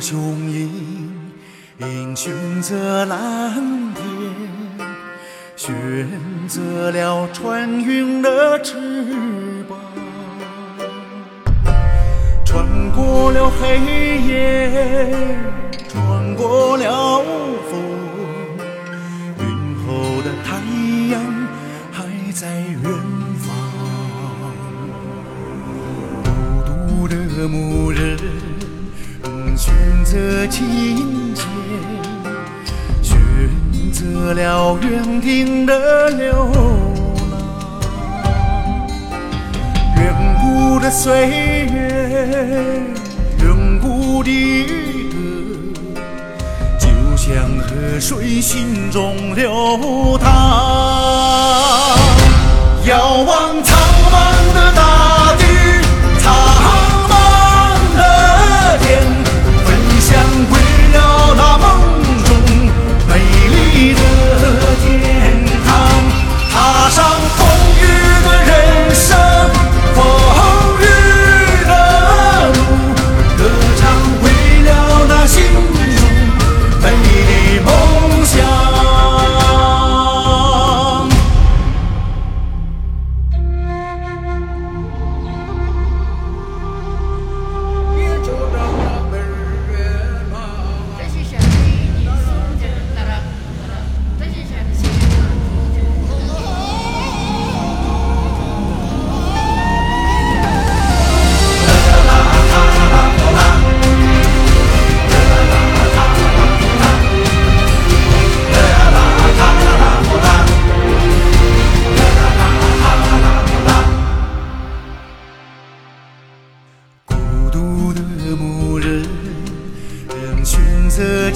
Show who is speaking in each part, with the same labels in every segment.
Speaker 1: 雄鹰，英雄的蓝天，选择了穿云的翅膀，穿过了黑夜。的琴键，选择了远定的流浪。远古的岁月，远古的歌，就像河水心中流淌。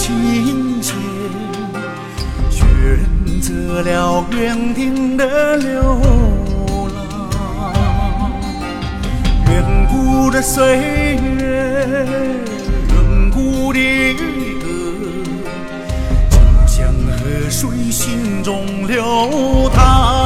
Speaker 1: 琴弦选择了远定的流浪，远古的岁月，远古的歌，就像河水心中流淌。